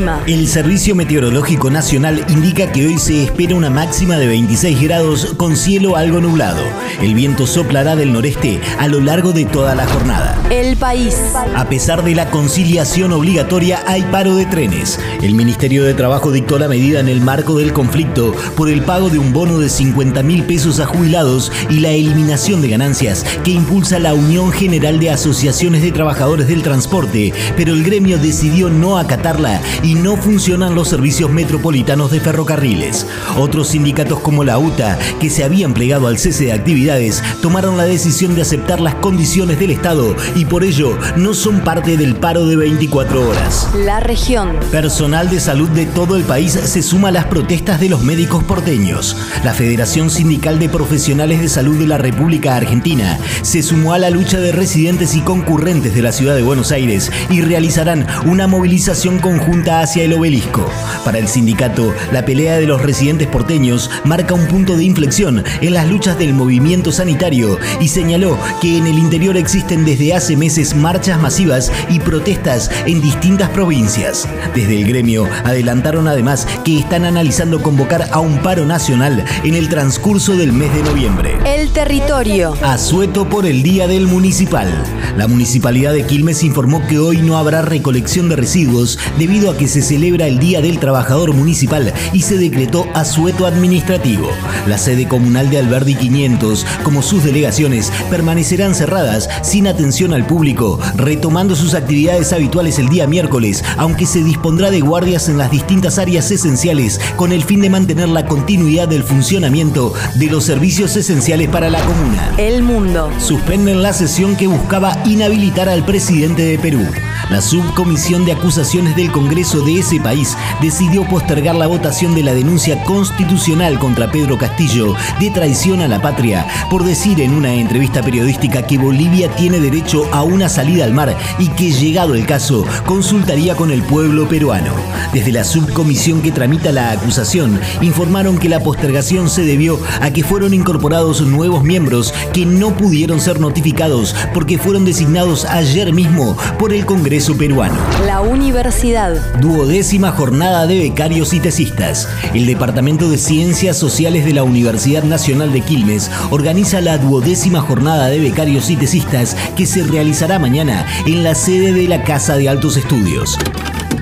El clima. El Servicio Meteorológico Nacional indica que hoy se espera una máxima de 26 grados con cielo algo nublado. El viento soplará del noreste a lo largo de toda la jornada. El país. A pesar de la conciliación obligatoria, hay paro de trenes. El Ministerio de Trabajo dictó la medida en el marco del conflicto por el pago de un bono de 50 mil pesos a jubilados y la eliminación de ganancias que impulsa la Unión General de Asociaciones de Trabajadores del Transporte, pero el gremio decidió no acatarla y no funcionan los servicios metropolitanos de ferrocarriles. Otros sindicatos como la UTA, que se habían plegado al cese de actividades, tomaron la decisión de aceptar las condiciones del Estado y por ello no son parte del paro de 24 horas. La región. Personal de salud de todo el país se suma a las protestas de los médicos porteños. La Federación Sindical de Profesionales de Salud de la República Argentina se sumó a la lucha de residentes y concurrentes de la ciudad de Buenos Aires y realizarán una movilización conjunta hacia el obelisco. Para el sindicato, la pelea de los residentes porteños marca un punto de inflexión en las luchas del movimiento sanitario y señaló que en el interior existen desde hace meses marchas masivas y protestas en distintas provincias. Desde el gremio adelantaron además que están analizando convocar a un paro nacional en el transcurso del mes de noviembre. El territorio. Asueto por el Día del Municipal. La Municipalidad de Quilmes informó que hoy no habrá recolección de residuos debido a que se celebra el Día del Trabajador Municipal y se decretó asueto administrativo. La sede comunal de Alberdi 500, como sus delegaciones, permanecerán cerradas sin atención al público, retomando sus actividades habituales el día miércoles, aunque se dispondrá de guardias en las distintas áreas esenciales con el fin de mantener la continuidad del funcionamiento de los servicios esenciales para la comuna. El mundo. Suspenden la sesión que buscaba inhabilitar al presidente de Perú. La subcomisión de acusaciones del Congreso de ese país decidió postergar la votación de la denuncia constitucional contra Pedro Castillo de traición a la patria por decir en una entrevista periodística que Bolivia tiene derecho a una salida al mar y que llegado el caso consultaría con el pueblo peruano. Desde la subcomisión que tramita la acusación informaron que la postergación se debió a que fueron incorporados nuevos miembros que no pudieron ser notificados porque fueron designados ayer mismo por el Congreso peruano. La universidad. Duodécima jornada de becarios y tesistas. El Departamento de Ciencias Sociales de la Universidad Nacional de Quilmes organiza la duodécima jornada de becarios y tesistas que se realizará mañana en la sede de la Casa de Altos Estudios.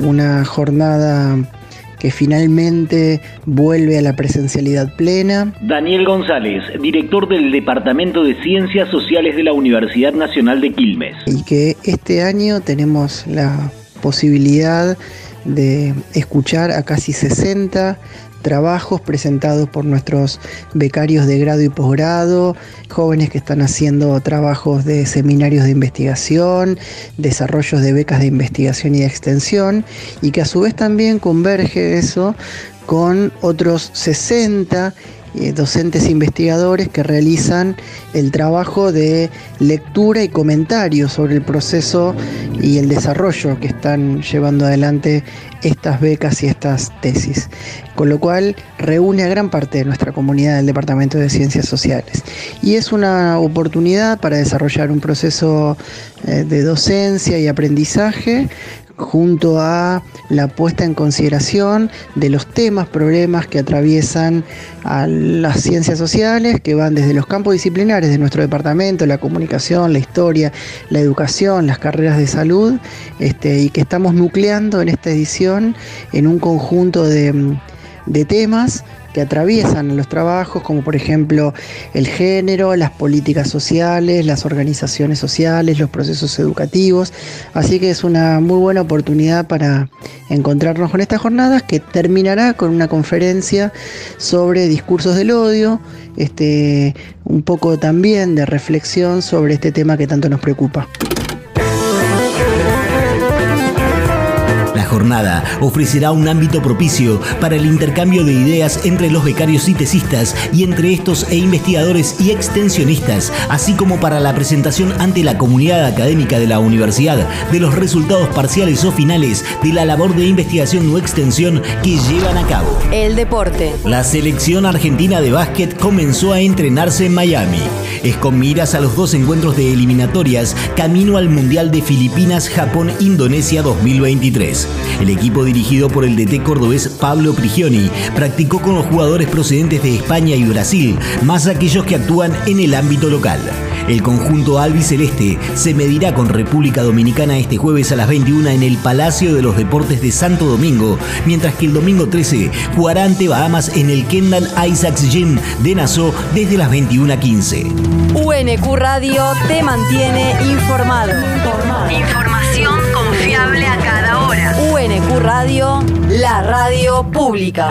Una jornada que finalmente vuelve a la presencialidad plena. Daniel González, director del Departamento de Ciencias Sociales de la Universidad Nacional de Quilmes. Y que este año tenemos la posibilidad de escuchar a casi 60 trabajos presentados por nuestros becarios de grado y posgrado, jóvenes que están haciendo trabajos de seminarios de investigación, desarrollos de becas de investigación y de extensión, y que a su vez también converge eso con otros 60 eh, docentes investigadores que realizan el trabajo de lectura y comentario sobre el proceso y el desarrollo que están llevando adelante estas becas y estas tesis. Con lo cual reúne a gran parte de nuestra comunidad del Departamento de Ciencias Sociales. Y es una oportunidad para desarrollar un proceso eh, de docencia y aprendizaje junto a la puesta en consideración de los temas, problemas que atraviesan a las ciencias sociales, que van desde los campos disciplinares de nuestro departamento, la comunicación, la historia, la educación, las carreras de salud, este, y que estamos nucleando en esta edición en un conjunto de, de temas que atraviesan los trabajos, como por ejemplo el género, las políticas sociales, las organizaciones sociales, los procesos educativos. Así que es una muy buena oportunidad para encontrarnos con estas jornadas que terminará con una conferencia sobre discursos del odio, este, un poco también de reflexión sobre este tema que tanto nos preocupa. Jornada ofrecerá un ámbito propicio para el intercambio de ideas entre los becarios y tesistas y entre estos e investigadores y extensionistas, así como para la presentación ante la comunidad académica de la universidad de los resultados parciales o finales de la labor de investigación o extensión que llevan a cabo. El deporte. La selección argentina de básquet comenzó a entrenarse en Miami. Es con miras a los dos encuentros de eliminatorias camino al Mundial de Filipinas, Japón, Indonesia 2023. El equipo dirigido por el DT cordobés Pablo Prigioni practicó con los jugadores procedentes de España y Brasil, más aquellos que actúan en el ámbito local. El conjunto albiceleste se medirá con República Dominicana este jueves a las 21 en el Palacio de los Deportes de Santo Domingo, mientras que el domingo 13 jugará ante Bahamas en el Kendall Isaacs Gym de Nassau desde las 21.15. UNQ Radio te mantiene informado. Información confiable a cada hora. UNQ Radio, la radio pública.